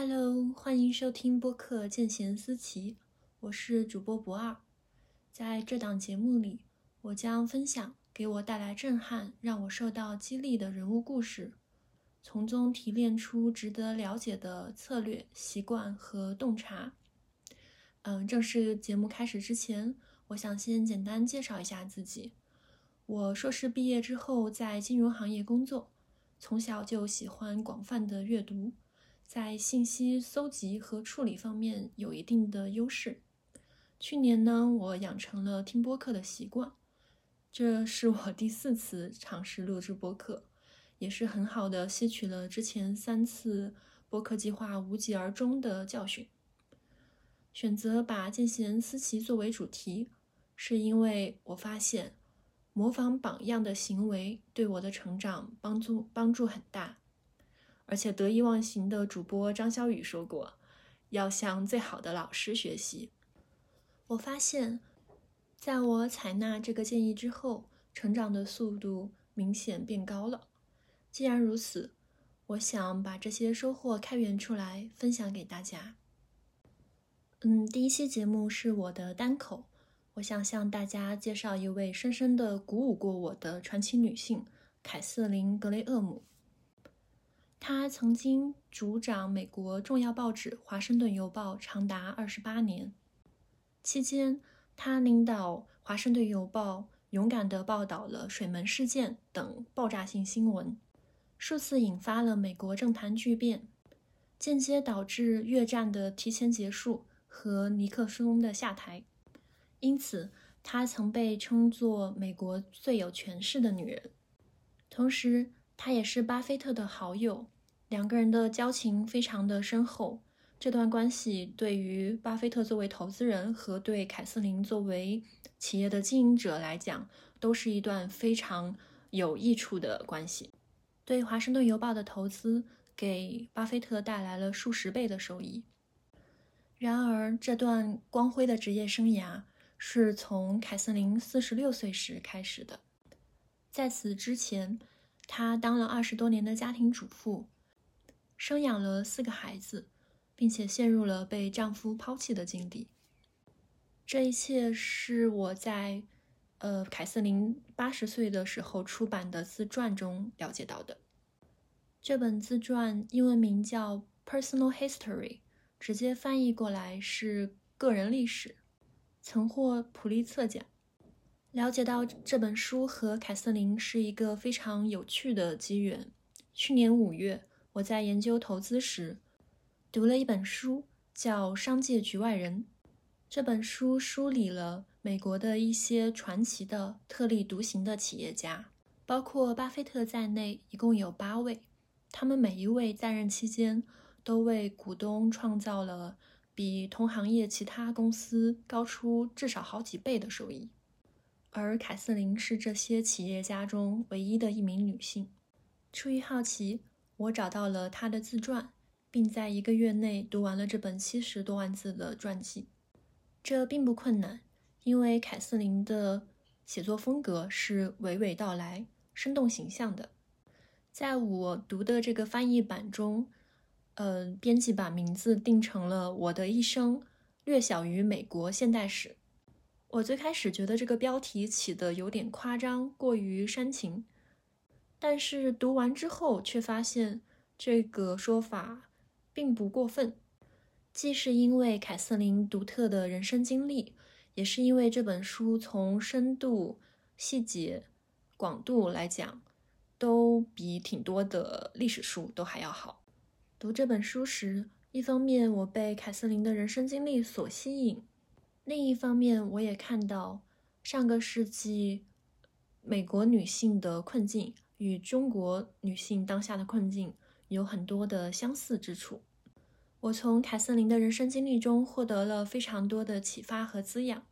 Hello，欢迎收听播客《见贤思齐》，我是主播不二。在这档节目里，我将分享给我带来震撼、让我受到激励的人物故事，从中提炼出值得了解的策略、习惯和洞察。嗯，正式节目开始之前，我想先简单介绍一下自己。我硕士毕业之后在金融行业工作，从小就喜欢广泛的阅读。在信息搜集和处理方面有一定的优势。去年呢，我养成了听播客的习惯，这是我第四次尝试录制播客，也是很好的吸取了之前三次播客计划无疾而终的教训。选择把见贤思齐作为主题，是因为我发现模仿榜样的行为对我的成长帮助帮助很大。而且得意忘形的主播张小雨说过，要向最好的老师学习。我发现，在我采纳这个建议之后，成长的速度明显变高了。既然如此，我想把这些收获开源出来，分享给大家。嗯，第一期节目是我的单口，我想向大家介绍一位深深的鼓舞过我的传奇女性——凯瑟琳·格雷厄姆。他曾经主掌美国重要报纸《华盛顿邮报》长达二十八年，期间他领导《华盛顿邮报》勇敢地报道了水门事件等爆炸性新闻，数次引发了美国政坛巨变，间接导致越战的提前结束和尼克松的下台。因此，她曾被称作美国最有权势的女人。同时，他也是巴菲特的好友，两个人的交情非常的深厚。这段关系对于巴菲特作为投资人和对凯瑟琳作为企业的经营者来讲，都是一段非常有益处的关系。对华盛顿邮报的投资给巴菲特带来了数十倍的收益。然而，这段光辉的职业生涯是从凯瑟琳四十六岁时开始的，在此之前。她当了二十多年的家庭主妇，生养了四个孩子，并且陷入了被丈夫抛弃的境地。这一切是我在，呃，凯瑟琳八十岁的时候出版的自传中了解到的。这本自传英文名叫《Personal History》，直接翻译过来是个人历史，曾获普利策奖。了解到这本书和凯瑟琳是一个非常有趣的机缘。去年五月，我在研究投资时，读了一本书，叫《商界局外人》。这本书梳理了美国的一些传奇的、特立独行的企业家，包括巴菲特在内，一共有八位。他们每一位在任期间，都为股东创造了比同行业其他公司高出至少好几倍的收益。而凯瑟琳是这些企业家中唯一的一名女性。出于好奇，我找到了她的自传，并在一个月内读完了这本七十多万字的传记。这并不困难，因为凯瑟琳的写作风格是娓娓道来、生动形象的。在我读的这个翻译版中，呃，编辑把名字定成了《我的一生略小于美国现代史》。我最开始觉得这个标题起的有点夸张，过于煽情，但是读完之后却发现这个说法并不过分。既是因为凯瑟琳独特的人生经历，也是因为这本书从深度、细节、广度来讲，都比挺多的历史书都还要好。读这本书时，一方面我被凯瑟琳的人生经历所吸引。另一方面，我也看到上个世纪美国女性的困境与中国女性当下的困境有很多的相似之处。我从凯瑟琳的人生经历中获得了非常多的启发和滋养，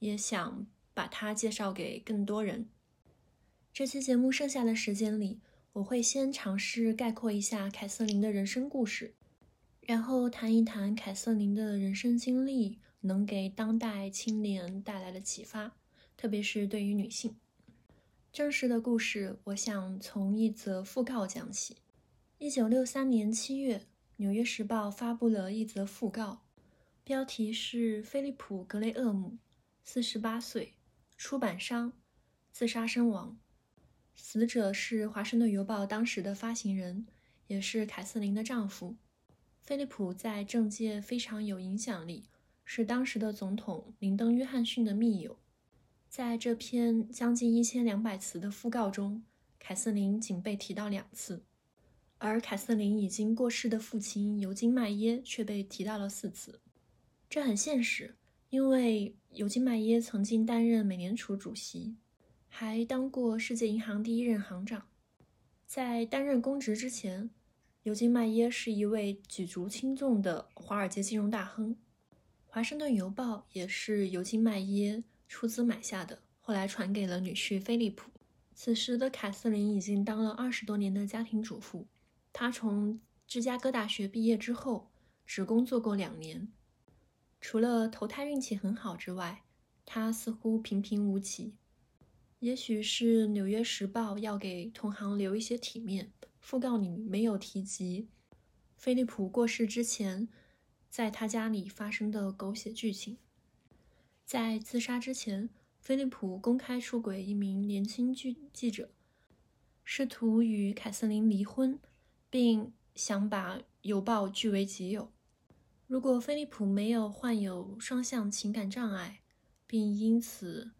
也想把它介绍给更多人。这期节目剩下的时间里，我会先尝试概括一下凯瑟琳的人生故事，然后谈一谈凯瑟琳的人生经历。能给当代青年带来的启发，特别是对于女性。真实的故事，我想从一则讣告讲起。一九六三年七月，纽约时报》发布了一则讣告，标题是“菲利普·格雷厄姆，四十八岁，出版商，自杀身亡”。死者是《华盛顿邮报》当时的发行人，也是凯瑟琳的丈夫。菲利普在政界非常有影响力，是当时的总统林登·约翰逊的密友。在这篇将近一千两百词的讣告中，凯瑟琳仅被提到两次。而凯瑟琳已经过世的父亲尤金·麦耶却被提到了四次，这很现实，因为尤金·麦耶曾经担任美联储主席，还当过世界银行第一任行长。在担任公职之前，尤金·麦耶是一位举足轻重的华尔街金融大亨，《华盛顿邮报》也是尤金·麦耶出资买下的，后来传给了女婿菲利普。此时的凯瑟琳已经当了二十多年的家庭主妇。她从芝加哥大学毕业之后，只工作过两年。除了投胎运气很好之外，她似乎平平无奇。也许是《纽约时报》要给同行留一些体面，讣告里没有提及菲利普过世之前在他家里发生的狗血剧情。在自杀之前，菲利普公开出轨一名年轻记记者，试图与凯瑟琳离婚。并想把邮报据为己有。如果菲利普没有患有双向情感障碍，并因此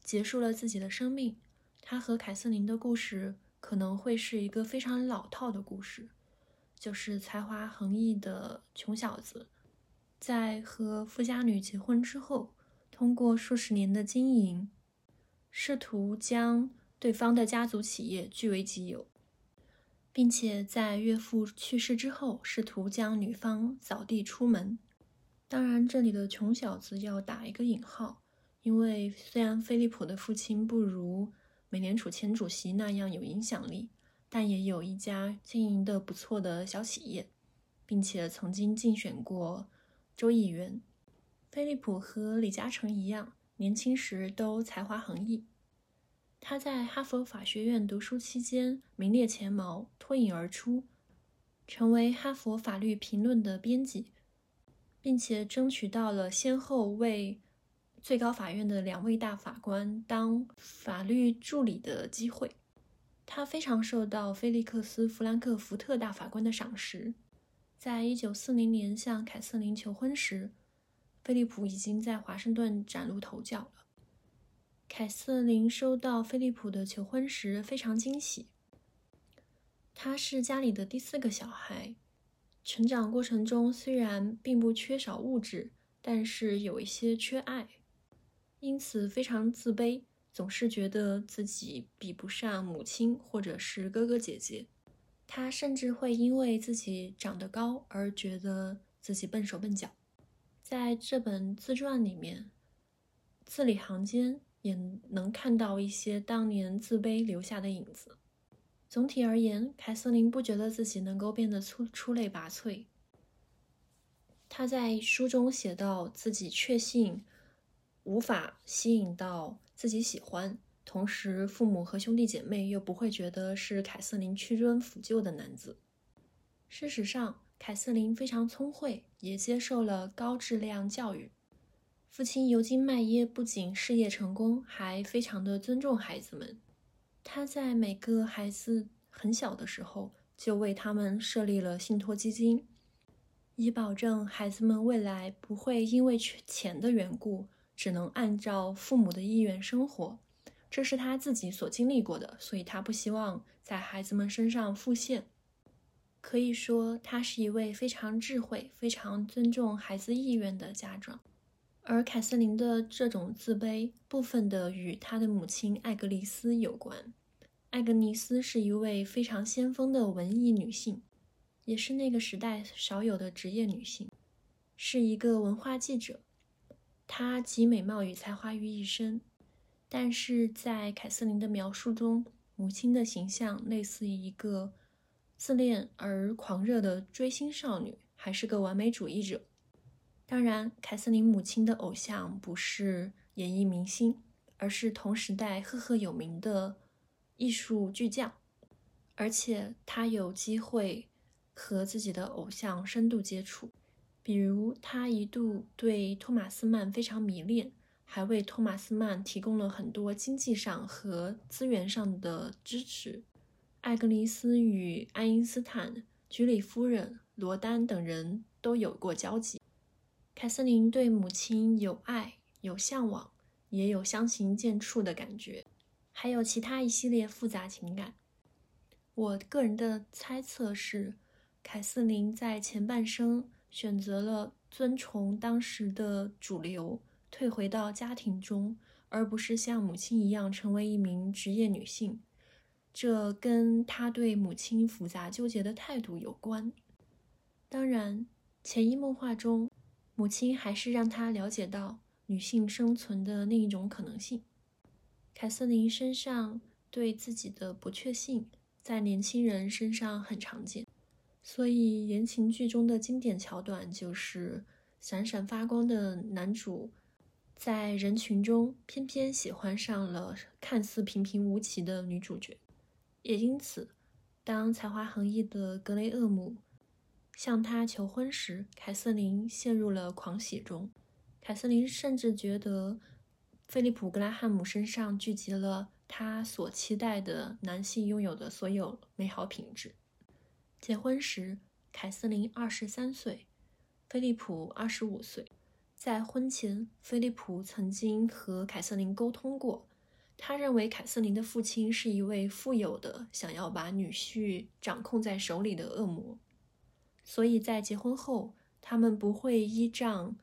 结束了自己的生命，他和凯瑟琳的故事可能会是一个非常老套的故事，就是才华横溢的穷小子，在和富家女结婚之后，通过数十年的经营，试图将对方的家族企业据为己有。并且在岳父去世之后，试图将女方扫地出门。当然，这里的“穷小子”要打一个引号，因为虽然菲利普的父亲不如美联储前主席那样有影响力，但也有一家经营的不错的小企业，并且曾经竞选过州议员。菲利普和李嘉诚一样，年轻时都才华横溢。他在哈佛法学院读书期间名列前茅，脱颖而出，成为哈佛法律评论的编辑，并且争取到了先后为最高法院的两位大法官当法律助理的机会。他非常受到菲利克斯·弗兰克福特大法官的赏识。在一九四零年向凯瑟琳求婚时，菲利普已经在华盛顿崭露头角了。凯瑟琳收到菲利普的求婚时非常惊喜。他是家里的第四个小孩，成长过程中虽然并不缺少物质，但是有一些缺爱，因此非常自卑，总是觉得自己比不上母亲或者是哥哥姐姐。他甚至会因为自己长得高而觉得自己笨手笨脚。在这本自传里面，字里行间。也能看到一些当年自卑留下的影子。总体而言，凯瑟琳不觉得自己能够变得出出类拔萃。她在书中写到，自己确信无法吸引到自己喜欢，同时父母和兄弟姐妹又不会觉得是凯瑟琳屈尊抚就的男子。事实上，凯瑟琳非常聪慧，也接受了高质量教育。父亲尤金·麦耶不仅事业成功，还非常的尊重孩子们。他在每个孩子很小的时候，就为他们设立了信托基金，以保证孩子们未来不会因为缺钱的缘故，只能按照父母的意愿生活。这是他自己所经历过的，所以他不希望在孩子们身上复现。可以说，他是一位非常智慧、非常尊重孩子意愿的家长。而凯瑟琳的这种自卑，部分的与她的母亲艾格丽斯有关。艾格尼斯是一位非常先锋的文艺女性，也是那个时代少有的职业女性，是一个文化记者。她集美貌与才华于一身，但是在凯瑟琳的描述中，母亲的形象类似于一个自恋而狂热的追星少女，还是个完美主义者。当然，凯瑟琳母亲的偶像不是演艺明星，而是同时代赫赫有名的艺术巨匠，而且她有机会和自己的偶像深度接触。比如，他一度对托马斯曼非常迷恋，还为托马斯曼提供了很多经济上和资源上的支持。艾格尼斯与爱因斯坦、居里夫人、罗丹等人都有过交集。凯瑟琳对母亲有爱、有向往，也有相形见绌的感觉，还有其他一系列复杂情感。我个人的猜测是，凯瑟琳在前半生。选择了遵从当时的主流，退回到家庭中，而不是像母亲一样成为一名职业女性。这跟她对母亲复杂纠结的态度有关。当然，潜移默化中，母亲还是让她了解到女性生存的另一种可能性。凯瑟琳身上对自己的不确信，在年轻人身上很常见。所以言情剧中的经典桥段就是闪闪发光的男主，在人群中偏偏喜欢上了看似平平无奇的女主角。也因此，当才华横溢的格雷厄姆向她求婚时，凯瑟琳陷入了狂喜中。凯瑟琳甚至觉得菲利普·格拉汉姆身上聚集了她所期待的男性拥有的所有美好品质。结婚时，凯瑟琳二十三岁，菲利普二十五岁。在婚前，菲利普曾经和凯瑟琳沟通过，他认为凯瑟琳的父亲是一位富有的、想要把女婿掌控在手里的恶魔，所以在结婚后，他们不会依仗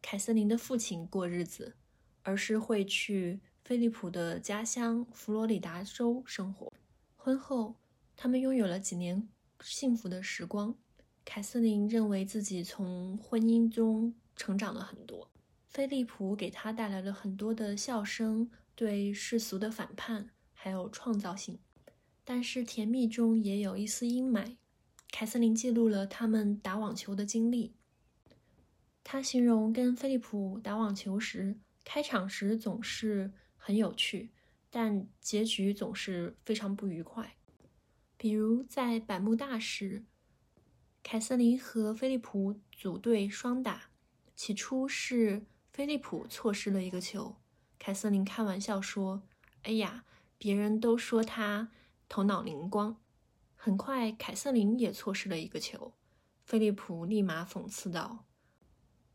凯瑟琳的父亲过日子，而是会去菲利普的家乡佛罗里达州生活。婚后，他们拥有了几年。幸福的时光，凯瑟琳认为自己从婚姻中成长了很多。菲利普给她带来了很多的笑声、对世俗的反叛，还有创造性。但是甜蜜中也有一丝阴霾。凯瑟琳记录了他们打网球的经历。她形容跟菲利普打网球时，开场时总是很有趣，但结局总是非常不愉快。比如在百慕大时，凯瑟琳和菲利普组队双打。起初是菲利普错失了一个球，凯瑟琳开玩笑说：“哎呀，别人都说他头脑灵光。”很快，凯瑟琳也错失了一个球，菲利普立马讽刺道：“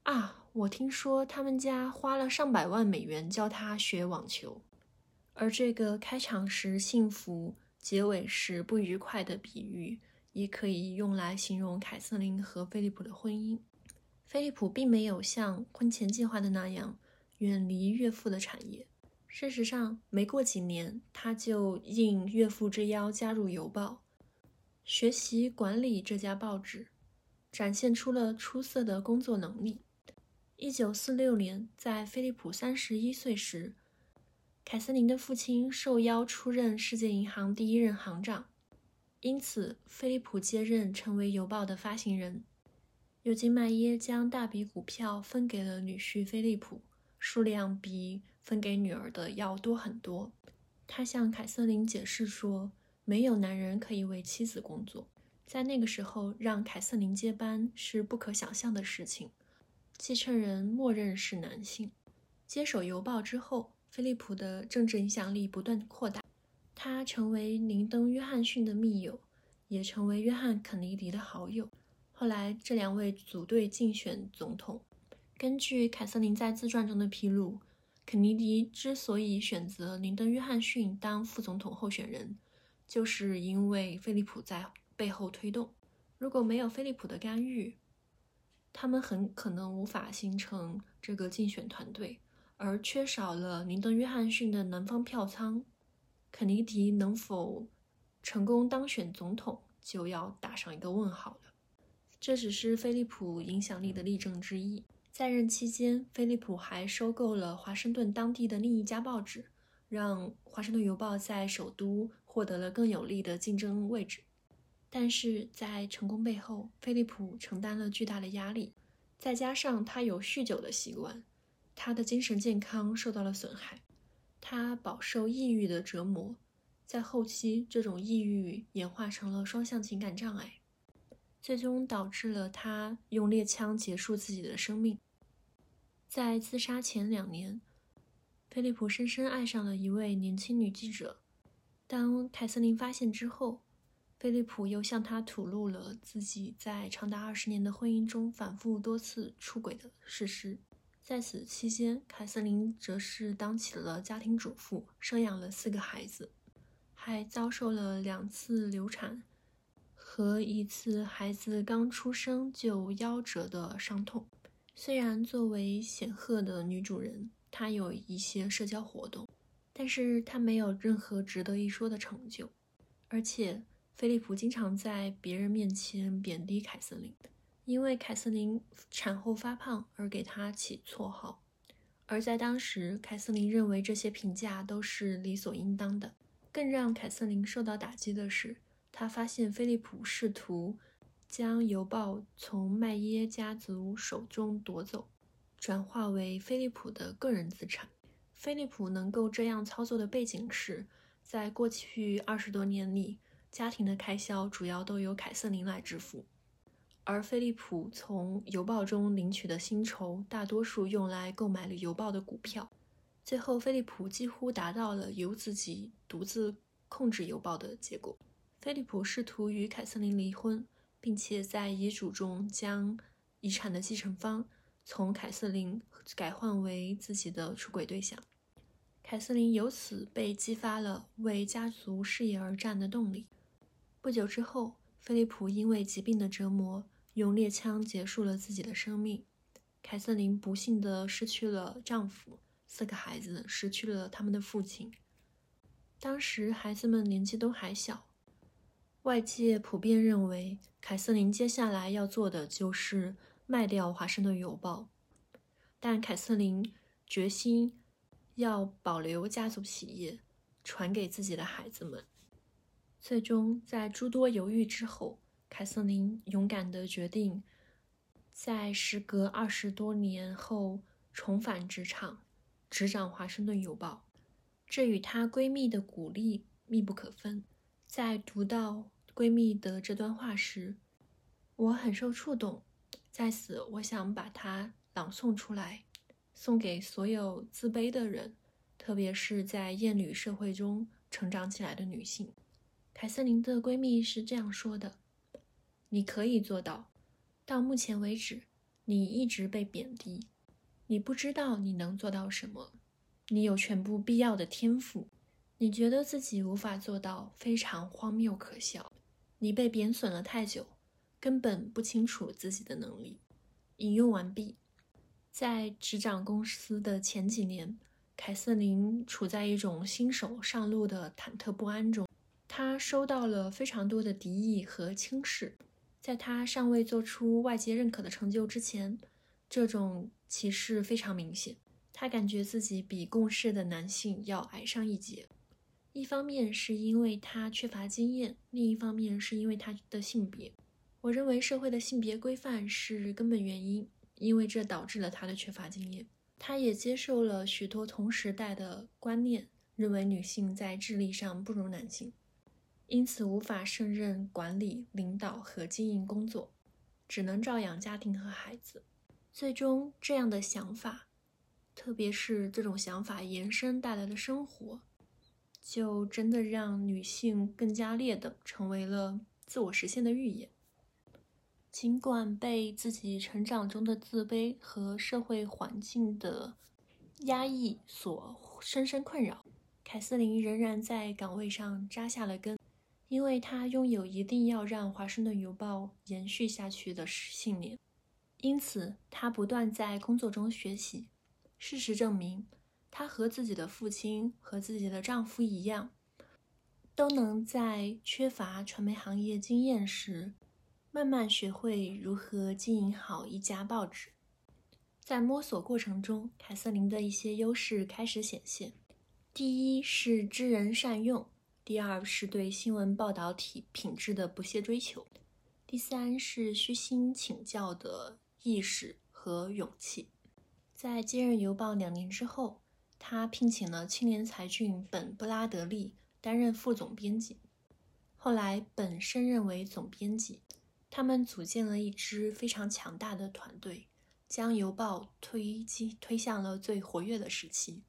啊，我听说他们家花了上百万美元教他学网球。”而这个开场时幸福。结尾是不愉快的比喻，也可以用来形容凯瑟琳和菲利普的婚姻。菲利普并没有像婚前计划的那样远离岳父的产业。事实上，没过几年，他就应岳父之邀加入邮报，学习管理这家报纸，展现出了出色的工作能力。一九四六年，在菲利普三十一岁时。凯瑟琳的父亲受邀出任世界银行第一任行长，因此菲利普接任，成为邮报的发行人。尤金·麦耶将大笔股票分给了女婿菲利普，数量比分给女儿的要多很多。他向凯瑟琳解释说：“没有男人可以为妻子工作，在那个时候，让凯瑟琳接班是不可想象的事情。继承人默认是男性。”接手邮报之后。菲利普的政治影响力不断扩大，他成为林登·约翰逊的密友，也成为约翰·肯尼迪的好友。后来，这两位组队竞选总统。根据凯瑟琳在自传中的披露，肯尼迪之所以选择林登·约翰逊当副总统候选人，就是因为菲利普在背后推动。如果没有菲利普的干预，他们很可能无法形成这个竞选团队。而缺少了林登·约翰逊的南方票仓，肯尼迪能否成功当选总统就要打上一个问号了。这只是菲利普影响力的例证之一。在任期间，菲利普还收购了华盛顿当地的另一家报纸，让《华盛顿邮报》在首都获得了更有利的竞争位置。但是在成功背后，菲利普承担了巨大的压力，再加上他有酗酒的习惯。他的精神健康受到了损害，他饱受抑郁的折磨，在后期，这种抑郁演化成了双向情感障碍。最终导致了他用猎枪结束自己的生命。在自杀前两年，菲利普深深爱上了一位年轻女记者。当凯瑟琳发现之后，菲利普又向她吐露了自己在长达二十年的婚姻中反复多次出轨的事实。在此期间，凯瑟琳则是当起了家庭主妇，生养了四个孩子，还遭受了两次流产和一次孩子刚出生就夭折的伤痛。虽然作为显赫的女主人，她有一些社交活动。但是她没有任何值得一说的成就，而且菲利普经常在别人面前贬低凯瑟琳，因为凯瑟琳产后发胖而给她起绰号。而在当时，凯瑟琳认为这些评价都是理所应当的。更让凯瑟琳受到打击的是，她发现菲利普试图将邮报从麦耶家族手中夺走，转化为菲利普的个人资产。菲利普能够这样操作的背景是，在过去二十多年里，家庭的开销主要都由凯瑟琳来支付，而菲利普从邮报中领取的薪酬大多数用来购买了邮报的股票。最后，菲利普几乎达到了由自己独自控制邮报的结果。菲利普试图与凯瑟琳离婚，并且在遗嘱中将遗产的继承方从凯瑟琳改换为自己的出轨对象。凯瑟琳由此被激发了为家族事业而战的动力。不久之后，菲利普因为疾病的折磨，用猎枪结束了自己的生命。凯瑟琳不幸地失去了丈夫，四个孩子失去了他们的父亲。当时孩子们年纪都还小，外界普遍认为凯瑟琳接下来要做的就是卖掉《华盛顿邮报》，但凯瑟琳决心。要保留家族企业，传给自己的孩子们。最终，在诸多犹豫之后，凯瑟琳勇敢的决定，在时隔二十多年后重返职场，执掌《华盛顿邮报》。这与她闺蜜的鼓励密不可分。在读到闺蜜的这段话时，我很受触动，在此，我想把它朗诵出来。送给所有自卑的人，特别是在厌女社会中成长起来的女性。凯瑟琳的闺蜜是这样说的：“你可以做到。到目前为止，你一直被贬低。你不知道你能做到什么。你有全部必要的天赋。你觉得自己无法做到，非常荒谬可笑。你被贬损了太久，根本不清楚自己的能力。”引用完毕。在执掌公司的前几年，凯瑟琳处在一种新手上路的忐忑不安中。她收到了非常多的敌意和轻视。在他尚未做出外界认可的成就之前，这种歧视非常明显。他感觉自己比共事的男性要矮上一截。一方面是因为他缺乏经验，另一方面是因为他的性别。我认为社会的性别规范是根本原因。因为这导致了他的缺乏经验，他也接受了许多同时代的观念，认为女性在智力上不如男性，因此无法胜任管理、领导和经营工作，只能照养家庭和孩子。最终，这样的想法，特别是这种想法延伸带来的生活，就真的让女性更加劣等，成为了自我实现的预言。尽管被自己成长中的自卑和社会环境的压抑所深深困扰，凯瑟琳仍然在岗位上扎下了根，因为他拥有一定要让《华盛顿邮报》延续下去的信念。因此，他不断在工作中学习。事实证明，他和自己的父亲和自己的丈夫一样，都能在缺乏传媒行业经验时。慢慢学会如何经营好一家报纸，在摸索过程中，凯瑟琳的一些优势开始显现。第一是知人善用，第二是对新闻报道体品质的不懈追求，第三是虚心请教的意识和勇气。在接任邮报两年之后，他聘请了青年才俊本·布拉德利担任副总编辑，后来本升任为总编辑。他们组建了一支非常强大的团队，将邮报推进推向了最活跃的时期。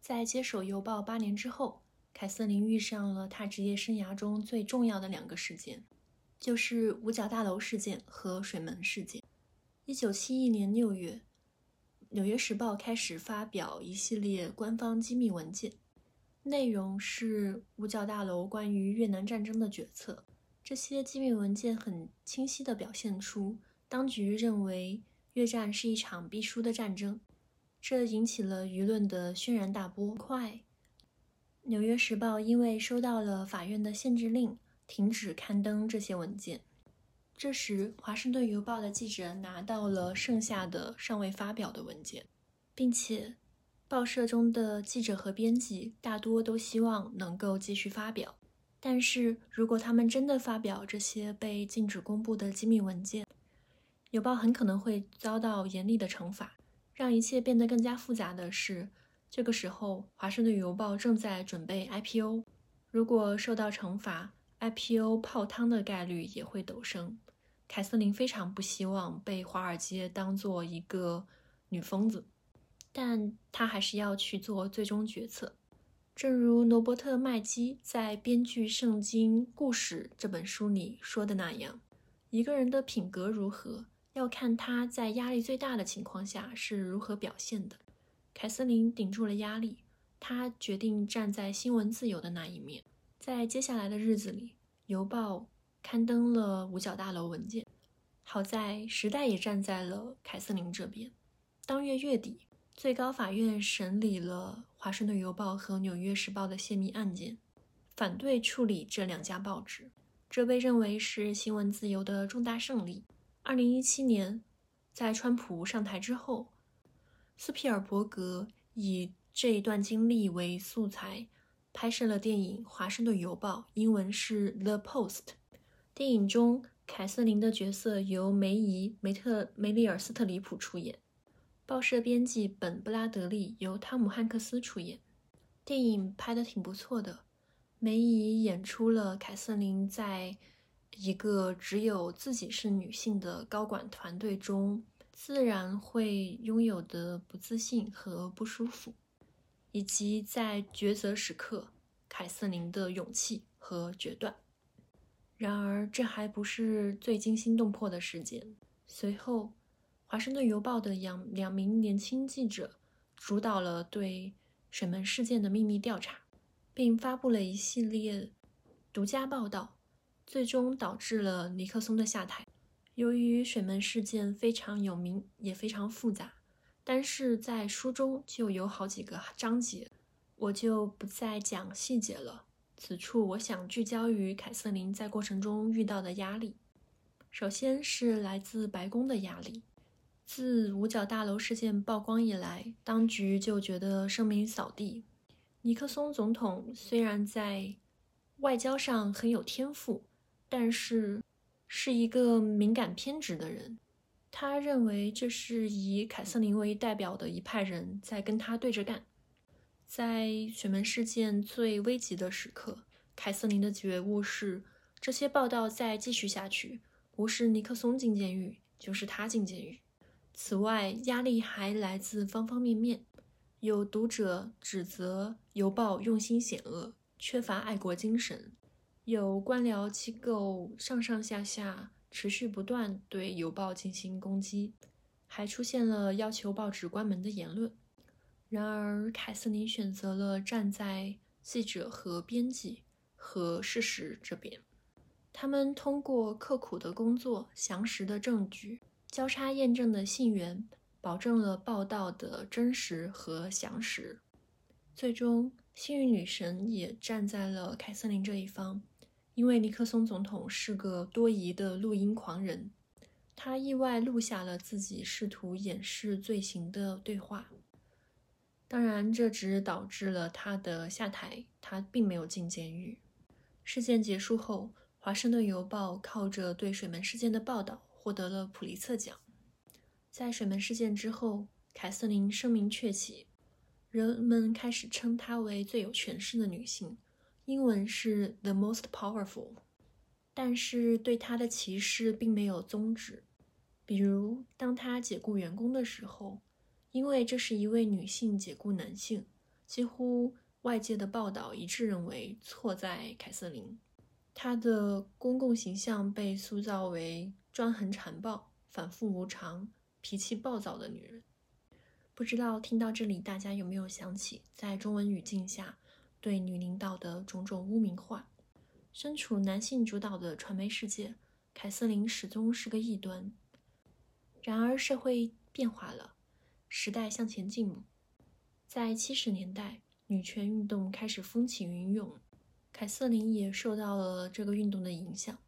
在接手邮报八年之后，凯瑟琳遇上了她职业生涯中最重要的两个事件，就是五角大楼事件和水门事件。一九七一年六月，《纽约时报》开始发表一系列官方机密文件，内容是五角大楼关于越南战争的决策。这些机密文件很清晰地表现出，当局认为越战是一场必输的战争，这引起了舆论的轩然大波。快，《纽约时报》因为收到了法院的限制令，停止刊登这些文件。这时，《华盛顿邮报》的记者拿到了剩下的尚未发表的文件，并且报社中的记者和编辑大多都希望能够继续发表。但是如果他们真的发表这些被禁止公布的机密文件，邮报很可能会遭到严厉的惩罚。让一切变得更加复杂的是，这个时候华盛顿邮报正在准备 IPO，如果受到惩罚，IPO 泡汤的概率也会陡升。凯瑟琳非常不希望被华尔街当做一个女疯子，但她还是要去做最终决策。正如罗伯特·麦基在编剧《圣经故事》这本书里说的那样，一个人的品格如何，要看他在压力最大的情况下是如何表现的。凯瑟琳顶住了压力，她决定站在新闻自由的那一面。在接下来的日子里，《邮报》刊登了五角大楼文件。好在《时代》也站在了凯瑟琳这边。当月月底。最高法院审理了《华盛顿邮报》和《纽约时报》的泄密案件，反对处理这两家报纸，这被认为是新闻自由的重大胜利。二零一七年，在川普上台之后，斯皮尔伯格以这一段经历为素材，拍摄了电影《华盛顿邮报》，英文是《The Post》。电影中，凯瑟琳的角色由梅姨梅特梅里尔斯特里普出演。报社编辑本·布拉德利由汤姆·汉克斯出演，电影拍得挺不错的。梅姨演出了凯瑟琳在一个只有自己是女性的高管团队中自然会拥有的不自信和不舒服，以及在抉择时刻凯瑟琳的勇气和决断。然而，这还不是最惊心动魄的事件。随后。华盛顿邮报的两两名年轻记者主导了对水门事件的秘密调查，并发布了一系列独家报道，最终导致了尼克松的下台。由于水门事件非常有名也非常复杂，但是在书中就有好几个章节，我就不再讲细节了。此处我想聚焦于凯瑟琳在过程中遇到的压力，首先是来自白宫的压力。自五角大楼事件曝光以来，当局就觉得声名扫地。尼克松总统虽然在外交上很有天赋，但是是一个敏感偏执的人。他认为这是以凯瑟琳为代表的一派人在跟他对着干。在水门事件最危急的时刻，凯瑟琳的觉悟是：这些报道再继续下去，不是尼克松进监狱，就是他进监狱。此外，压力还来自方方面面。有读者指责《邮报》用心险恶，缺乏爱国精神；有官僚机构上上下下持续不断对《邮报》进行攻击，还出现了要求报纸关门的言论。然而，凯瑟琳选择了站在记者和编辑和事实这边。他们通过刻苦的工作、详实的证据。交叉验证的信源，保证了报道的真实和详实。最终，幸运女神也站在了凯瑟琳这一方，因为尼克松总统是个多疑的录音狂人，他意外录下了自己试图掩饰罪行的对话。当然，这只导致了他的下台，他并没有进监狱。事件结束后，《华盛顿邮报》靠着对水门事件的报道。获得了普利策奖。在水门事件之后，凯瑟琳声名鹊起，人们开始称她为最有权势的女性，英文是 the most powerful。但是对他的歧视并没有终止。比如，当他解雇员工的时候，因为这是一位女性解雇男性，几乎外界的报道一致认为错在凯瑟琳。她的公共形象被塑造为专横残暴、反复无常、脾气暴躁的女人。不知道听到这里，大家有没有想起在中文语境下对女领导的种种污名化？身处男性主导的传媒世界，凯瑟琳始终是个异端。然而，社会变化了，时代向前进。在七十年代，女权运动开始风起云涌，凯瑟琳也受到了这个运动的影响。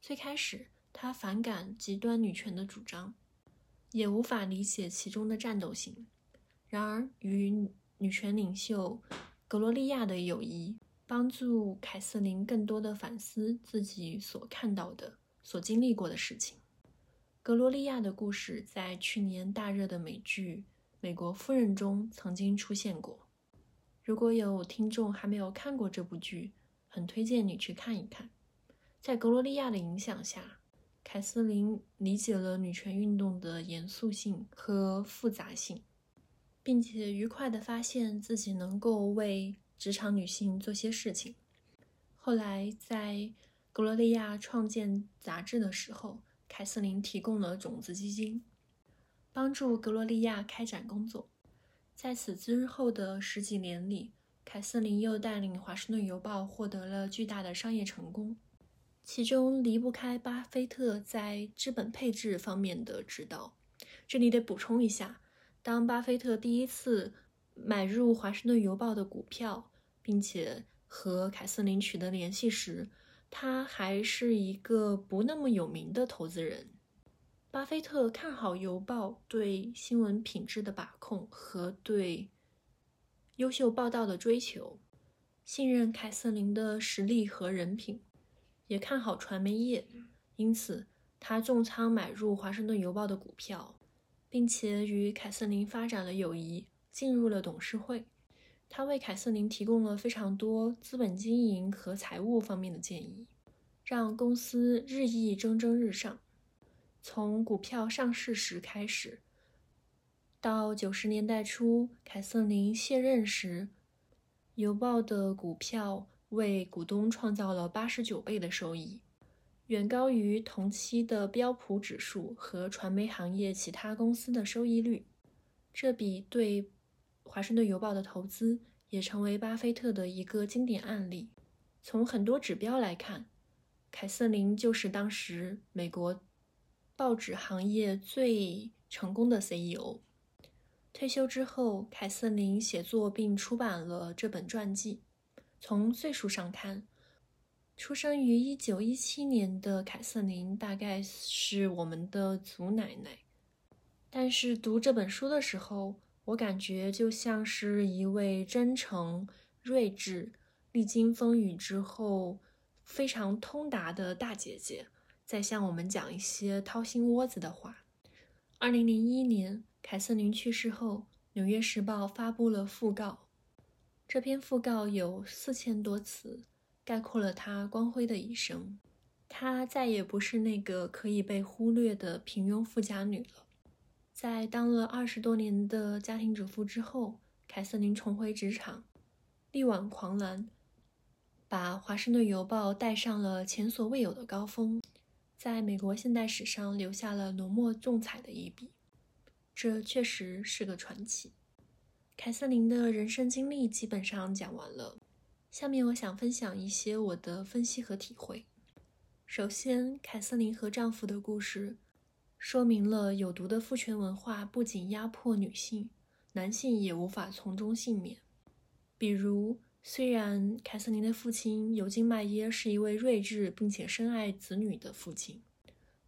最开始，她反感极端女权的主张，也无法理解其中的战斗性。然而，与女权领袖格罗利亚的友谊，帮助凯瑟琳更多的反思自己所看到的、所经历过的事情。格罗利亚的故事在去年大热的美剧《美国夫人》中曾经出现过。如果有听众还没有看过这部剧，很推荐你去看一看。在格罗利亚的影响下，凯瑟琳理解了女权运动的严肃性和复杂性。并且愉快地发现自己能够为职场女性做些事情。后来，在格罗利亚创建杂志的时候，凯瑟琳提供了种子基金，帮助格罗利亚开展工作。在此之后的十几年里，凯瑟琳又带领《华盛顿邮报》获得了巨大的商业成功，其中离不开巴菲特在资本配置方面的指导。这里得补充一下。当巴菲特第一次买入《华盛顿邮报》的股票，并且和凯瑟琳取得联系时，他还是一个不那么有名的投资人。巴菲特看好邮报对新闻品质的把控和对优秀报道的追求，信任凯瑟琳的实力和人品，也看好传媒业，因此他重仓买入《华盛顿邮报》的股票。并且与凯瑟琳发展了友谊，进入了董事会。他为凯瑟琳提供了非常多资本经营和财务方面的建议，让公司日益蒸蒸日上。从股票上市时开始，到九十年代初凯瑟琳卸任时，邮报的股票为股东创造了八十九倍的收益。远高于同期的标普指数和传媒行业其他公司的收益率。这笔对华盛顿邮报的投资也成为巴菲特的一个经典案例。从很多指标来看，凯瑟琳就是当时美国报纸行业最成功的 CEO。退休之后，凯瑟琳写作并出版了这本传记。从岁数上看，出生于一九一七年的凯瑟琳大概是我们的祖奶奶，但是读这本书的时候，我感觉就像是一位真诚、睿智、历经风雨之后非常通达的大姐姐，在向我们讲一些掏心窝子的话。二零零一年，凯瑟琳去世后，《纽约时报》发布了讣告，这篇讣告有四千多词。概括了她光辉的一生。她再也不是那个可以被忽略的平庸富家女了。在当了二十多年的家庭主妇之后，凯瑟琳重回职场，力挽狂澜，把《华盛顿邮报》带上了前所未有的高峰，在美国现代史上留下了浓墨重彩的一笔。这确实是个传奇。凯瑟琳的人生经历基本上讲完了。下面我想分享一些我的分析和体会。首先，凯瑟琳和丈夫的故事，说明了有毒的父权文化不仅压迫女性，男性也无法从中幸免。比如，虽然凯瑟琳的父亲尤金·麦耶是一位睿智并且深爱子女的父亲，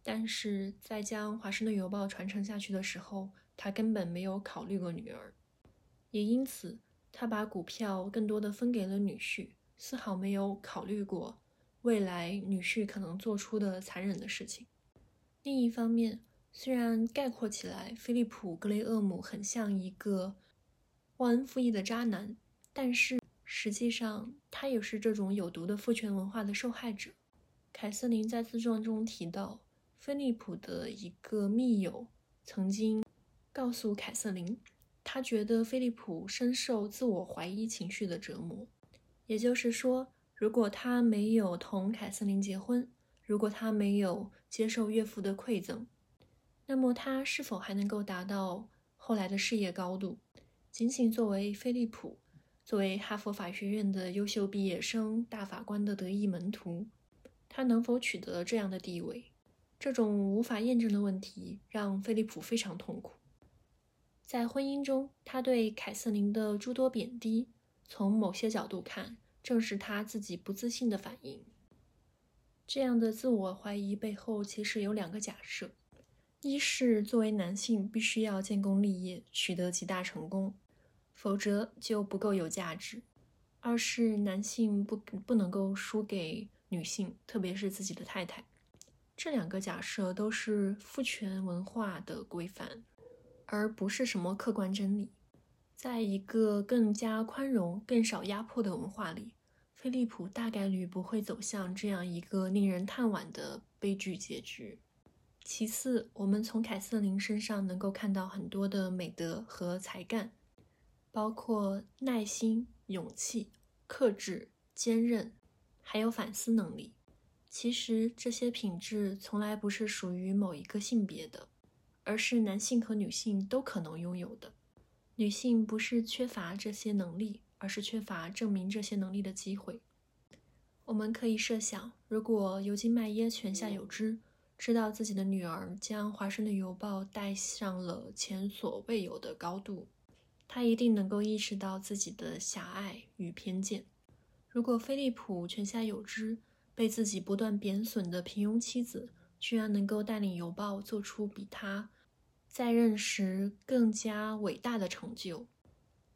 但是在将《华盛顿邮报》传承下去的时候，他根本没有考虑过女儿，也因此。他把股票更多的分给了女婿，丝毫没有考虑过未来女婿可能做出的残忍的事情。另一方面，虽然概括起来，菲利普·格雷厄姆很像一个忘恩负义的渣男，但是实际上他也是这种有毒的父权文化的受害者。凯瑟琳在自传中提到，菲利普的一个密友曾经告诉凯瑟琳，他觉得菲利普深受自我怀疑情绪的折磨。也就是说，如果他没有同凯瑟琳结婚，如果他没有接受岳父的馈赠，那么他是否还能够达到后来的事业高度？仅仅作为菲利普，作为哈佛法学院的优秀毕业生、大法官的得意门徒。他能否取得这样的地位？这种无法验证的问题让菲利普非常痛苦。在婚姻中，他对凯瑟琳的诸多贬低，从某些角度看，正是他自己不自信的反应。这样的自我怀疑背后，其实有两个假设：一是作为男性必须要建功立业，取得极大成功，否则就不够有价值；二是男性不不能够输给。女性，特别是自己的太太，这两个假设都是父权文化的规范，而不是什么客观真理。在一个更加宽容、更少压迫的文化里，菲利普大概率不会走向这样一个令人叹惋的悲剧结局。其次，我们从凯瑟琳身上能够看到很多的美德和才干，包括耐心、勇气、克制、坚韧。还有反思能力，其实这些品质从来不是属于某一个性别的，而是男性和女性都可能拥有的。女性不是缺乏这些能力，而是缺乏证明这些能力的机会。我们可以设想，如果尤金·麦耶泉下有知，知道自己的女儿将《华盛顿邮报》带上了前所未有的高度，他一定能够意识到自己的狭隘与偏见。如果菲利普泉下有知，被自己不断贬损的平庸妻子居然能够带领邮报做出比他在任时更加伟大的成就，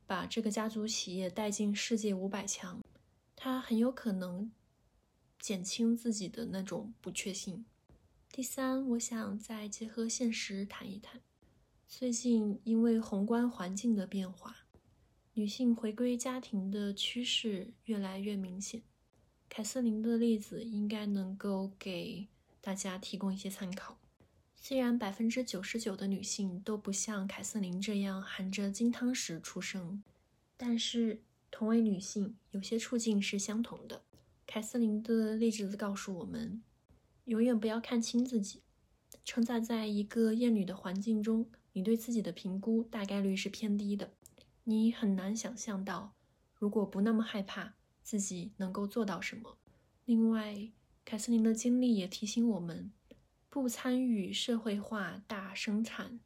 把这个家族企业带进世界五百强，他很有可能减轻自己的那种不确信。第三，我想再结合现实谈一谈，最近因为宏观环境的变化。女性回归家庭的趋势越来越明显，凯瑟琳的例子应该能够给大家提供一些参考。虽然百分之九十九的女性都不像凯瑟琳这样含着金汤匙出生，但是同为女性，有些处境是相同的。凯瑟琳的例子告诉我们，永远不要看轻自己。承载在一个厌女的环境中，你对自己的评估大概率是偏低的。你很难想象到，如果不那么害怕，自己能够做到什么。另外，凯瑟琳的经历也提醒我们，不参与社会化大生产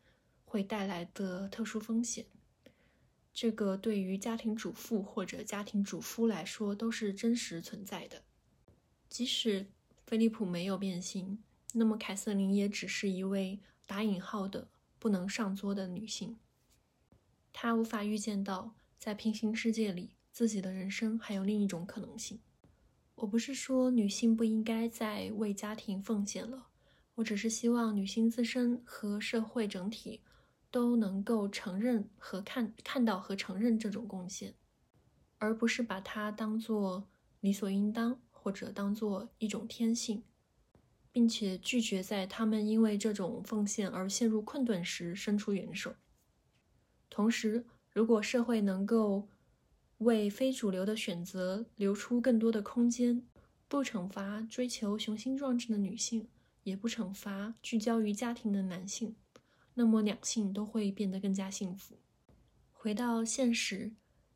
会带来的特殊风险。这个对于家庭主妇或者家庭主夫来说都是真实存在的。即使菲利普没有变心，那么凯瑟琳也只是一位打引号的不能上桌的女性。他无法预见到，在平行世界里，自己的人生还有另一种可能性。我不是说女性不应该再为家庭奉献了，我只是希望女性自身和社会整体都能够承认和看看到和承认这种贡献，而不是把它当做理所应当或者当做一种天性，并且拒绝在他们因为这种奉献而陷入困顿时伸出援手。同时，如果社会能够为非主流的选择留出更多的空间，不惩罚追求雄心壮志的女性，也不惩罚聚焦于家庭的男性，那么两性都会变得更加幸福。回到现实，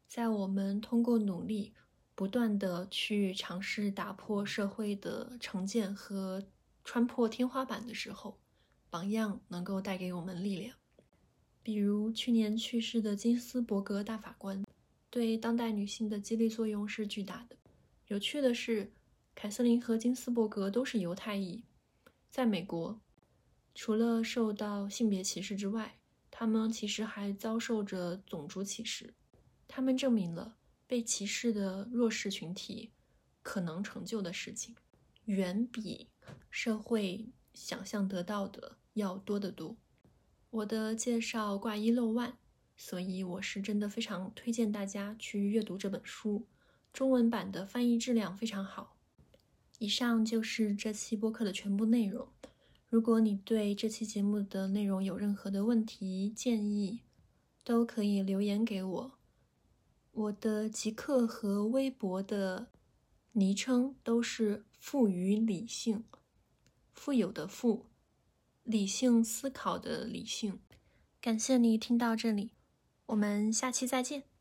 在我们通过努力，不断的去尝试打破社会的成见和穿破天花板的时候，榜样能够带给我们力量。比如去年去世的金斯伯格大法官，对当代女性的激励作用是巨大的。有趣的是，凯瑟琳和金斯伯格都是犹太裔，在美国，除了受到性别歧视之外，他们其实还遭受着种族歧视。他们证明了被歧视的弱势群体可能成就的事情，远比社会想象得到的要多得多。我的介绍挂一漏万，所以我是真的非常推荐大家去阅读这本书。中文版的翻译质量非常好。以上就是这期播客的全部内容。如果你对这期节目的内容有任何的问题建议，都可以留言给我。我的极客和微博的昵称都是“富于理性”，富有的富，理性思考的理性。感谢你听到这里，我们下期再见。